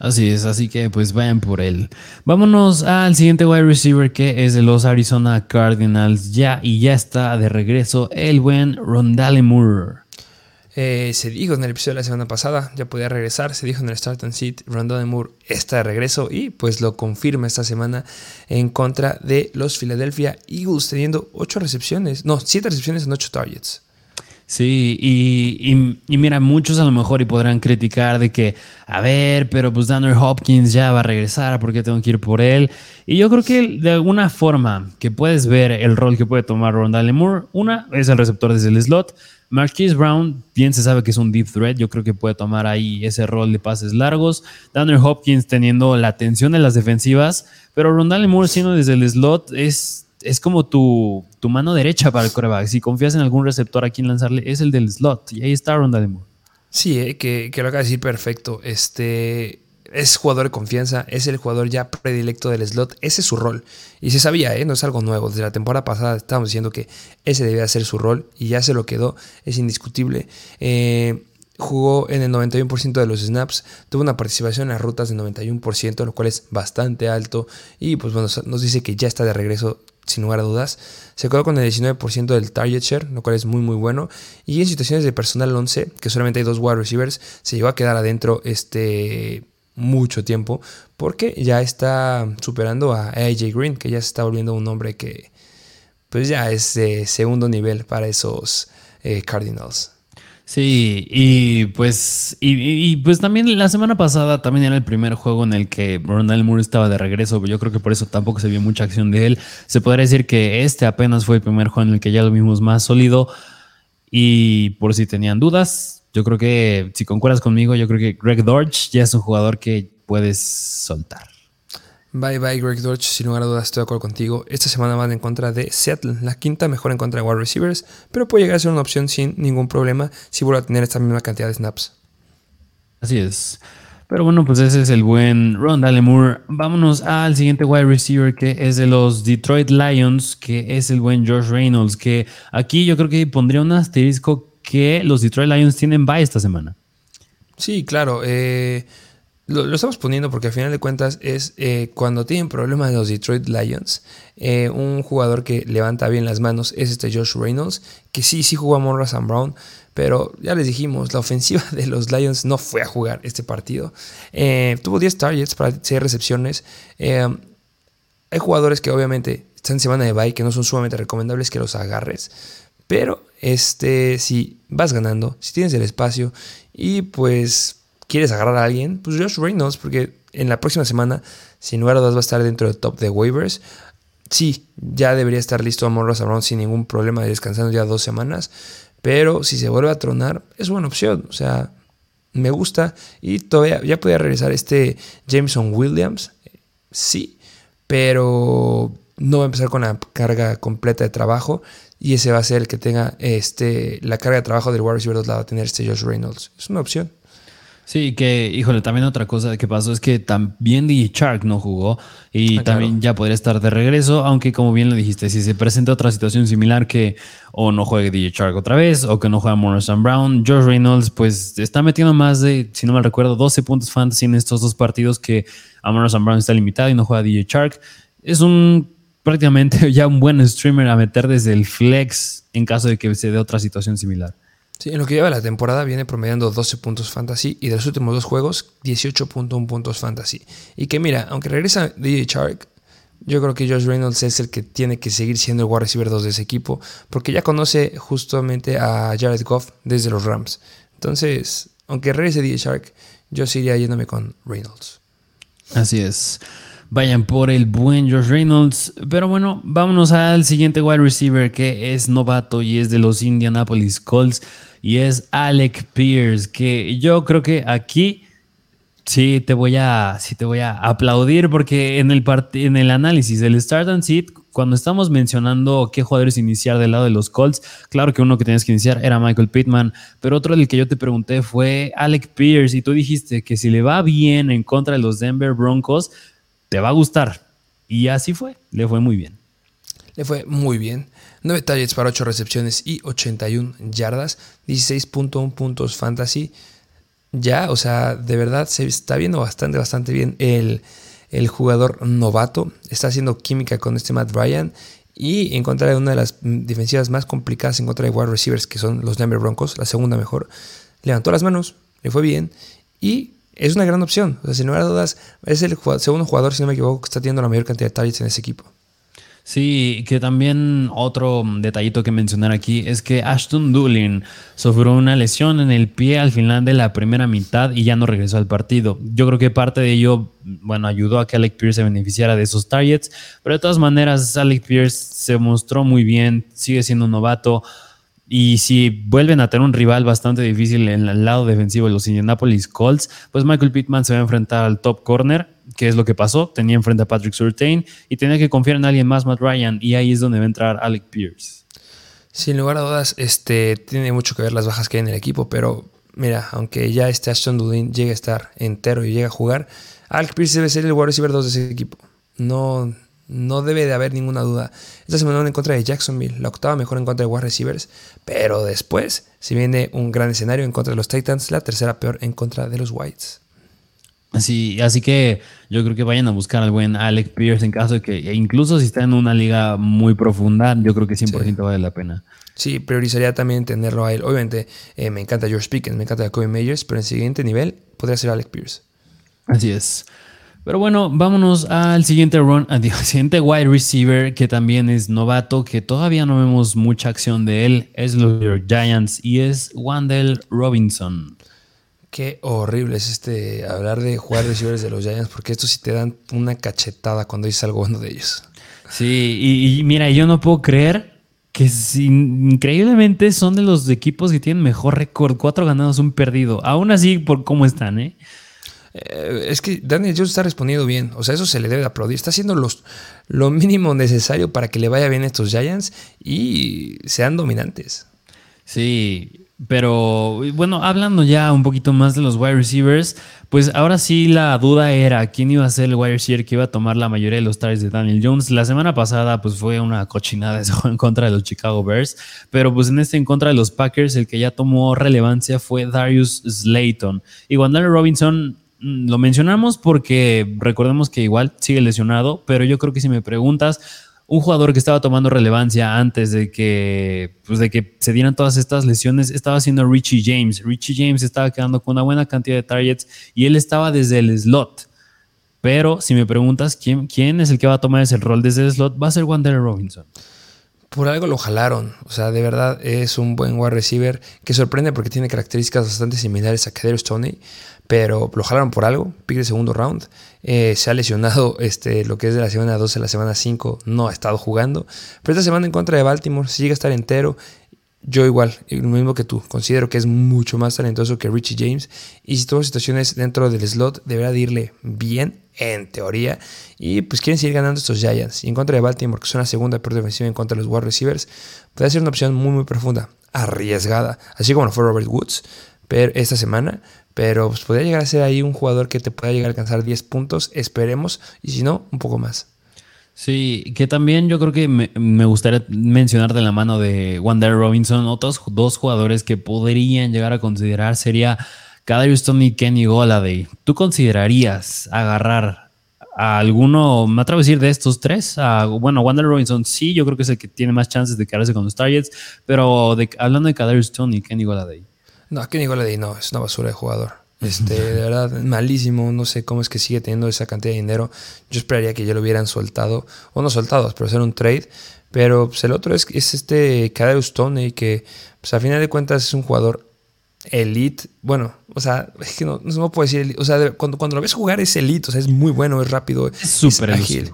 Así es, así que pues vayan por él. Vámonos al siguiente wide receiver que es de los Arizona Cardinals. Ya y ya está de regreso el buen Rondale Moore. Eh, se dijo en el episodio de la semana pasada, ya podía regresar, se dijo en el Start and Seat, Rondale Moore está de regreso y pues lo confirma esta semana en contra de los Philadelphia Eagles teniendo 8 recepciones, no, 7 recepciones en 8 targets. Sí, y, y, mira, muchos a lo mejor y podrán criticar de que, a ver, pero pues Daniel Hopkins ya va a regresar, ¿por qué tengo que ir por él? Y yo creo que de alguna forma que puedes ver el rol que puede tomar Rondale Moore, una es el receptor desde el slot, Marquise Brown, bien se sabe que es un deep threat, yo creo que puede tomar ahí ese rol de pases largos. Daniel Hopkins teniendo la atención de las defensivas, pero Rondale Moore siendo desde el slot es es como tu, mano derecha para el coreback. Si confías en algún receptor a quien lanzarle, es el del slot. Y ahí está Ronda. Sí, eh, que, lo acaba de decir perfecto. Este es jugador de confianza, es el jugador ya predilecto del slot. Ese es su rol. Y se sabía, ¿eh? no es algo nuevo. Desde la temporada pasada estábamos diciendo que ese debía ser su rol y ya se lo quedó. Es indiscutible. Eh, jugó en el 91% de los snaps, tuvo una participación en las rutas del 91%, lo cual es bastante alto. Y pues bueno, nos dice que ya está de regreso sin lugar a dudas. Se quedó con el 19% del target share, lo cual es muy muy bueno. Y en situaciones de personal 11, que solamente hay dos wide receivers, se llegó a quedar adentro este mucho tiempo porque ya está superando a AJ Green, que ya se está volviendo un hombre que pues ya es de segundo nivel para esos eh, Cardinals. Sí, y pues, y, pues también la semana pasada también era el primer juego en el que Ronald Moore estaba de regreso, yo creo que por eso tampoco se vio mucha acción de él. Se podría decir que este apenas fue el primer juego en el que ya lo vimos más sólido. Y por si tenían dudas, yo creo que si concuerdas conmigo, yo creo que Greg Dortch ya es un jugador que puedes soltar. Bye bye Greg Dortch, sin lugar a dudas estoy de acuerdo contigo. Esta semana van en contra de Seattle, la quinta mejor en contra de wide receivers, pero puede llegar a ser una opción sin ningún problema si vuelve a tener esta misma cantidad de snaps. Así es. Pero bueno, pues ese es el buen Ron Moore. Vámonos al siguiente wide receiver que es de los Detroit Lions, que es el buen Josh Reynolds, que aquí yo creo que pondría un asterisco que los Detroit Lions tienen bye esta semana. Sí, claro. Eh, lo, estamos poniendo porque al final de cuentas es eh, cuando tienen problemas los Detroit Lions, eh, un jugador que levanta bien las manos es este Josh Reynolds, que sí, sí jugó a Monra Sam Brown, pero ya les dijimos, la ofensiva de los Lions no fue a jugar este partido. Eh, tuvo 10 targets para 6 recepciones. hay jugadores que obviamente están en semana de bye que no son sumamente recomendables que los agarres. Pero este, si vas ganando, si tienes el espacio y pues quieres agarrar a alguien, pues Josh Reynolds, porque en la próxima semana, sin lugar a dudas, va a estar dentro del top de waivers. Sí, ya debería estar listo a Morris Brown sin ningún problema, descansando ya dos semanas. Pero si se vuelve a tronar, es buena opción. O sea, me gusta. Y todavía ya podría regresar este Jameson Williams. Sí, pero no va a empezar con la carga completa de trabajo. Y ese va a ser el que tenga este, la carga de trabajo del Wide Receiver 2 la va a tener este Josh Reynolds. Es una opción. Sí, que, híjole, también otra cosa que pasó es que también DJ Shark no jugó y Ah, también ya podría estar de regreso, aunque como bien lo dijiste, si se presenta otra situación similar que o no juegue DJ Shark otra vez o que no juega Morrison Brown, George Reynolds pues está metiendo más de, si no mal recuerdo, 12 puntos fantasy en estos dos partidos que a Morrison Brown está limitado y no juega DJ Shark. Es un prácticamente ya un buen streamer a meter desde el flex en caso de que se dé otra situación similar. Sí, en lo que lleva la temporada viene promediando 12 puntos fantasy y de los últimos dos juegos 18.1 puntos fantasy. Y que mira, aunque regresa DJ Shark, yo creo que Josh Reynolds es el que tiene que seguir siendo el wide receiver 2 de ese equipo, porque ya conoce justamente a Jared Goff desde los Rams. Entonces, aunque regrese DJ Shark, yo seguiría yéndome con Reynolds. Así es. Vayan por el buen Josh Reynolds. Pero bueno, vámonos al siguiente wide receiver que es novato y es de los Indianapolis Colts. Y es Alec Pierce. Que yo creo que aquí sí te voy a, sí te voy a aplaudir. Porque en el, en el análisis del Start and Sit, cuando estamos mencionando qué jugadores iniciar del lado de los Colts, claro que uno que tenías que iniciar era Michael Pittman. Pero otro del que yo te pregunté fue Alec Pierce. Y tú dijiste que si le va bien en contra de los Denver Broncos te va a gustar. Y así fue, le fue muy bien. Le fue muy bien. 9 targets para 8 recepciones y 81 yardas, 16.1 puntos fantasy. Ya, o sea, de verdad se está viendo bastante, bastante bien el, el jugador novato. Está haciendo química con este Matt Ryan. Y en contra de una de las defensivas más complicadas en contra de wide receivers, que son los Denver Broncos, la segunda mejor, levantó las manos, le fue bien. Y es una gran opción. O sea, sin lugar a dudas, es el segundo jugador, si no me equivoco, que está teniendo la mayor cantidad de targets en ese equipo. Sí, que también otro detallito que mencionar aquí es que Ashton Doolin sufrió una lesión en el pie al final de la primera mitad y ya no regresó al partido. Yo creo que parte de ello, bueno, ayudó a que Alec Pierce se beneficiara de esos targets, pero de todas maneras Alec Pierce se mostró muy bien, sigue siendo un novato. Y si vuelven a tener un rival bastante difícil en el lado defensivo de los Indianapolis Colts, pues Michael Pittman se va a enfrentar al top corner, que es lo que pasó. Tenía enfrente a Patrick Surtain y tenía que confiar en alguien más, Matt Ryan, y ahí es donde va a entrar Alec Pierce. Sin lugar a dudas, este, tiene mucho que ver las bajas que hay en el equipo, pero mira, aunque ya este Ashton Dulin llegue a estar entero y llegue a jugar, Alec Pierce debe ser el wide receiver 2 de ese equipo. No, no debe de haber ninguna duda. Esta semana en contra de Jacksonville, la octava mejor en contra de wide receivers, pero después se viene un gran escenario en contra de los Titans, la tercera peor en contra de los Whites. Así, así que yo creo que vayan a buscar al buen Alec Pierce en caso de que, e incluso si está en una liga muy profunda, yo creo que 100% sí. vale la pena. Sí, priorizaría también tenerlo a él. Obviamente eh, me encanta George Pickens, me encanta Jacoby Meyers, pero en el siguiente nivel podría ser Alec Pierce. Así es. Pero bueno, vámonos al siguiente run, al siguiente wide receiver que también es novato, que todavía no vemos mucha acción de él, es los Giants y es Wandel Robinson. Qué horrible es este hablar de jugar receivers de los Giants, porque estos sí te dan una cachetada cuando dices algo bueno de ellos. Sí, y, y mira, yo no puedo creer que increíblemente son de los equipos que tienen mejor récord, cuatro ganados, un perdido. Aún así, por cómo están, ¿eh? Eh, es que Daniel Jones está respondiendo bien. O sea, eso se le debe aplaudir. Está haciendo los, lo mínimo necesario para que le vaya bien a estos Giants y sean dominantes. Sí, pero bueno, hablando ya un poquito más de los wide receivers, pues ahora sí la duda era quién iba a ser el wide receiver que iba a tomar la mayoría de los targets de Daniel Jones. La semana pasada pues fue una cochinada en contra de los Chicago Bears, pero pues en este en contra de los Packers el que ya tomó relevancia fue Darius Slayton. Y Wandale Robinson lo mencionamos porque recordemos que igual sigue lesionado, pero yo creo que si me preguntas, un jugador que estaba tomando relevancia antes de que, pues de que se dieran todas estas lesiones estaba siendo Richie James. Richie James estaba quedando con una buena cantidad de targets y él estaba desde el slot. Pero si me preguntas quién, quién es el que va a tomar ese rol desde el slot, va a ser Wander Robinson. Por algo lo jalaron. O sea, de verdad es un buen wide receiver que sorprende porque tiene características bastante similares a Kadarius Toney pero lo jalaron por algo, pick de segundo round. Eh, se ha lesionado este, lo que es de la semana 12 a la semana 5, no ha estado jugando. Pero esta semana en contra de Baltimore, si llega a estar entero, yo igual, lo mismo que tú, considero que es mucho más talentoso que Richie James. Y si todas situaciones dentro del slot, deberá de irle bien, en teoría. Y pues quieren seguir ganando estos Giants. Y en contra de Baltimore, que es una segunda peor defensiva en contra de los wide receivers, puede ser una opción muy, muy profunda, arriesgada, así como lo fue Robert Woods pero, esta semana. Pero pues, podría llegar a ser ahí un jugador que te pueda llegar a alcanzar 10 puntos, esperemos, y si no, un poco más. Sí, que también yo creo que me, gustaría mencionar de la mano de Wander Robinson otros dos jugadores que podrían llegar a considerar sería Kadarius Stone y Kenny Goladay. ¿Tú considerarías agarrar a alguno, me atrevo a decir, de estos tres? bueno, Wander Robinson sí, yo creo que es el que tiene más chances de quedarse con los Targets, pero hablando de Kadarius Stone y Kenny Goladay. No, Kenny Goladay no, es una basura de jugador. Este, de verdad, malísimo. No sé cómo es que sigue teniendo esa cantidad de dinero. Yo esperaría que ya lo hubieran soltado, o no soltado, pero hacer un trade. Pero pues, el otro es, es este Kadarius y que pues, a final de cuentas es un jugador elite. Bueno, o sea, es que no, no puedo decir elite. O sea, cuando, cuando lo ves jugar es elite. O sea, es muy bueno, es rápido, es súper ágil.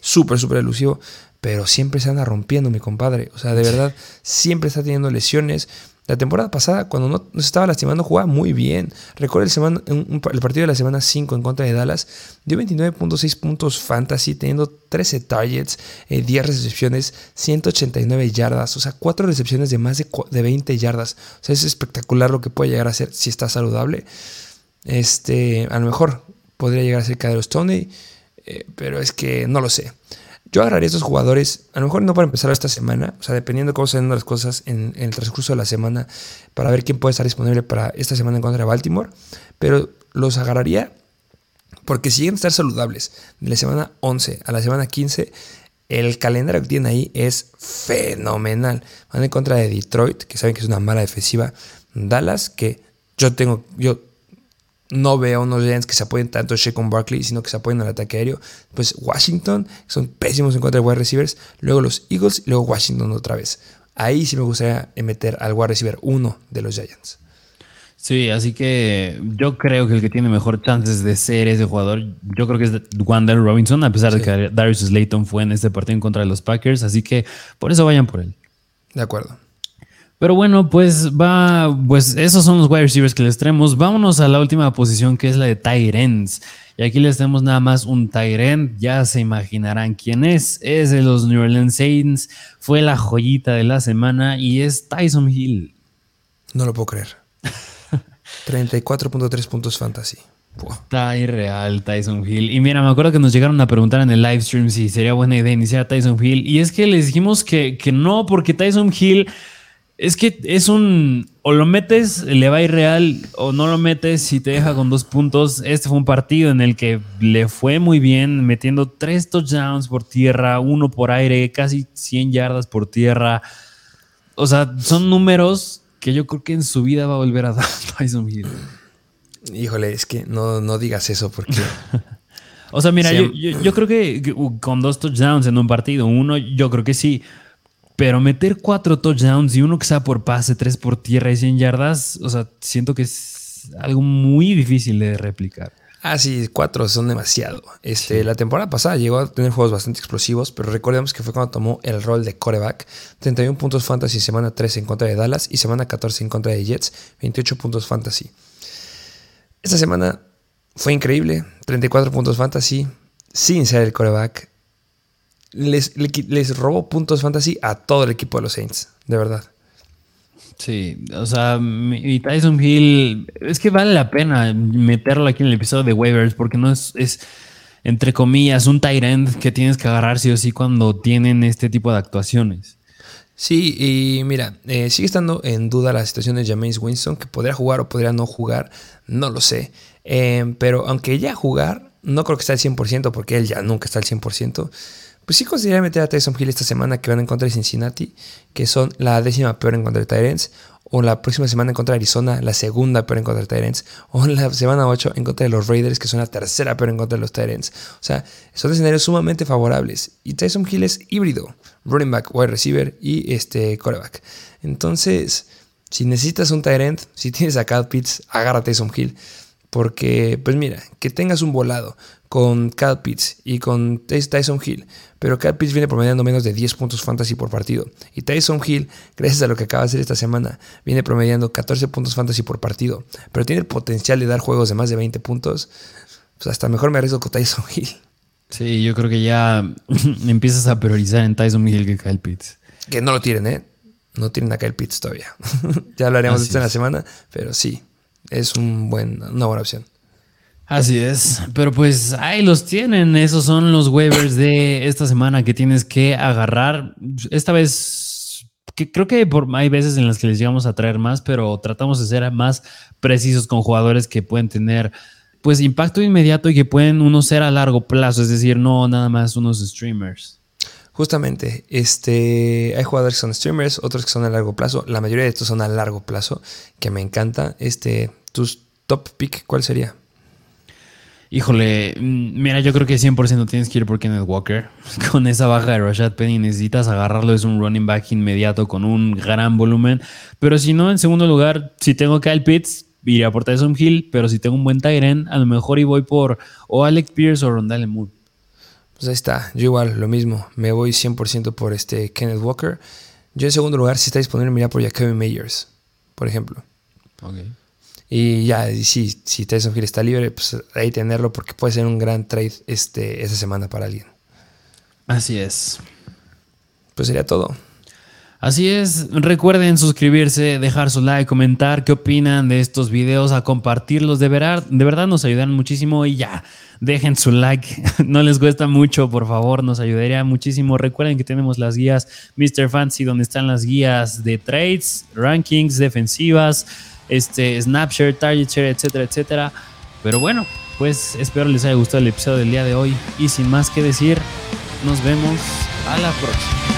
Súper, súper elusivo. Pero siempre se anda rompiendo, mi compadre. O sea, de verdad, siempre está teniendo lesiones. La temporada pasada, cuando no, se estaba lastimando, jugaba muy bien. Recuerda el, partido de la semana 5 en contra de Dallas. Dio 29.6 puntos fantasy, teniendo 13 targets, 10 eh, recepciones, 189 yardas. O sea, 4 recepciones de más de, de 20 yardas. O sea, es espectacular lo que puede llegar a ser si está saludable. Este, a lo mejor podría llegar a ser Cadero Stoney, eh, pero es que no lo sé. Yo agarraría a estos jugadores, a lo mejor no para empezar esta semana, o sea, dependiendo de cómo se den las cosas en, el transcurso de la semana, para ver quién puede estar disponible para esta semana en contra de Baltimore, pero los agarraría porque siguen estar saludables. De la semana 11 a la semana 15, el calendario que tienen ahí es fenomenal. Van en contra de Detroit, que saben que es una mala defensiva. Dallas, que yo tengo, yo no veo unos Giants que se apoyen tanto a con Barkley, sino que se apoyen al ataque aéreo. Pues Washington, son pésimos en contra de wide receivers. Luego los Eagles y luego Washington otra vez. Ahí sí me gustaría meter al wide receiver uno de los Giants. Sí, así que yo creo que el que tiene mejor chances de ser ese jugador, yo creo que es Wander Robinson, a pesar de que Darius Slayton fue en este partido en contra de los Packers. Así que por eso vayan por él. De acuerdo. Pero bueno, pues va, pues esos son los wide receivers que les traemos. Vámonos a la última posición que es la de tight ends. Y aquí les tenemos nada más un tight end. Ya se imaginarán quién es. Es de los New Orleans Saints. Fue la joyita de la semana y es Tyson Hill. No lo puedo creer. 34.3 puntos fantasy. Está irreal Tyson Hill. Y mira, me acuerdo que nos llegaron a preguntar en el live stream si sería buena idea iniciar a Tyson Hill. Y es que les dijimos que, que no, porque Tyson Hill es que es un. O lo metes, le va a ir real, o no lo metes y te deja con dos puntos. Este fue un partido en el que le fue muy bien, metiendo tres touchdowns por tierra, uno por aire, casi 100 yardas por tierra. O sea, son números que yo creo que en su vida va a volver a dar Tyson Hill. Híjole, es que no, no digas eso porque. o sea, mira, yo, yo creo que con dos touchdowns en un partido, uno, yo creo que sí. Pero meter cuatro touchdowns y uno que sea por pase, tres por tierra y 100 yardas, o sea, siento que es algo muy difícil de replicar. Ah, sí, cuatro son demasiado. Este, La temporada pasada llegó a tener juegos bastante explosivos, pero recordemos que fue cuando tomó el rol de coreback. 31 puntos fantasy semana 13 en contra de Dallas y semana 14 en contra de Jets, 28 puntos fantasy. Esta semana fue increíble, 34 puntos fantasy sin ser el coreback les, les robó puntos fantasy a todo el equipo de los Saints, de verdad. Sí, o sea, y Tyson Hill, es que vale la pena meterlo aquí en el episodio de waivers porque no es, es entre comillas, un tight end que tienes que agarrar sí o sí cuando tienen este tipo de actuaciones. Sí, y mira, eh, sigue estando en duda la situación de Jameis Winston, que podría jugar o podría no jugar, no lo sé. Eh, pero aunque ya jugar, no creo que esté al 100% porque él ya nunca está al 100%. Pues sí consideraría meter a Tyson Hill esta semana que van en contra de Cincinnati, que son la décima peor en contra de Tyrants, o la próxima semana en contra de Arizona, la segunda peor en contra de Tyrants, o la semana 8 en contra de los Raiders, que son la tercera peor en contra de los Tyrants. O sea, son escenarios sumamente favorables. Y Tyson Hill es híbrido, running back, wide receiver y este quarterback. Entonces, si necesitas un Tyrant, si tienes a Cal Pitts, agarra a Tyson Hill. Porque, pues mira, que tengas un volado con Cal Pitts y con Tyson Hill, pero Cal Pitts viene promediando menos de 10 puntos fantasy por partido. Y Tyson Hill, gracias a lo que acaba de hacer esta semana, viene promediando 14 puntos fantasy por partido, pero tiene el potencial de dar juegos de más de 20 puntos. Pues hasta mejor me arriesgo con Tyson Hill. Sí, yo creo que ya empiezas a priorizar en Tyson Hill que Kyle Pitts. Que no lo tienen, ¿eh? No tienen a Kyle Pitts todavía. ya lo haremos esto en la semana, pero sí, es un buen, una buena opción. Así es, pero pues ahí los tienen, esos son los waivers de esta semana que tienes que agarrar. Esta vez, que creo que hay veces en las que les llegamos a traer más, pero tratamos de ser más precisos con jugadores que pueden tener pues impacto inmediato y que pueden uno ser a largo plazo, es decir, no nada más unos streamers. Justamente, este, hay jugadores que son streamers, otros que son a largo plazo. La mayoría de estos son a largo plazo, que me encanta. Este, tus top pick, ¿cuál sería? Híjole, mm, mira, yo creo que 100% tienes que ir por Kenneth Walker. Con esa baja de Rashad Penny necesitas agarrarlo, es un running back inmediato con un gran volumen. Pero si no, en segundo lugar, si tengo Kyle Pitts, iría por Tyson Hill. Pero si tengo un buen Tyren, a lo mejor y voy por o Alec Pierce o Rondale Moore. Pues ahí está, yo igual, lo mismo. Me voy 100% por este Kenneth Walker. Yo en segundo lugar, si está disponible, me iría por Jacoby Meyers, por ejemplo. Y ya, si, si Tyson Hill está libre, pues ahí tenerlo porque puede ser un gran trade este, esa semana para alguien. Así es. Pues sería todo. Así es, recuerden suscribirse, dejar su like, comentar qué opinan de estos videos, a compartirlos, de verdad, de verdad nos ayudan muchísimo y ya, dejen su like, no les cuesta mucho, por favor, nos ayudaría muchísimo. Recuerden que tenemos las guías Mr. Fancy, donde están las guías de trades, rankings, defensivas, este, Snapshare, Target Share, etcétera, etcétera. Pero bueno, pues espero les haya gustado el episodio del día de hoy y sin más que decir, nos vemos a la próxima.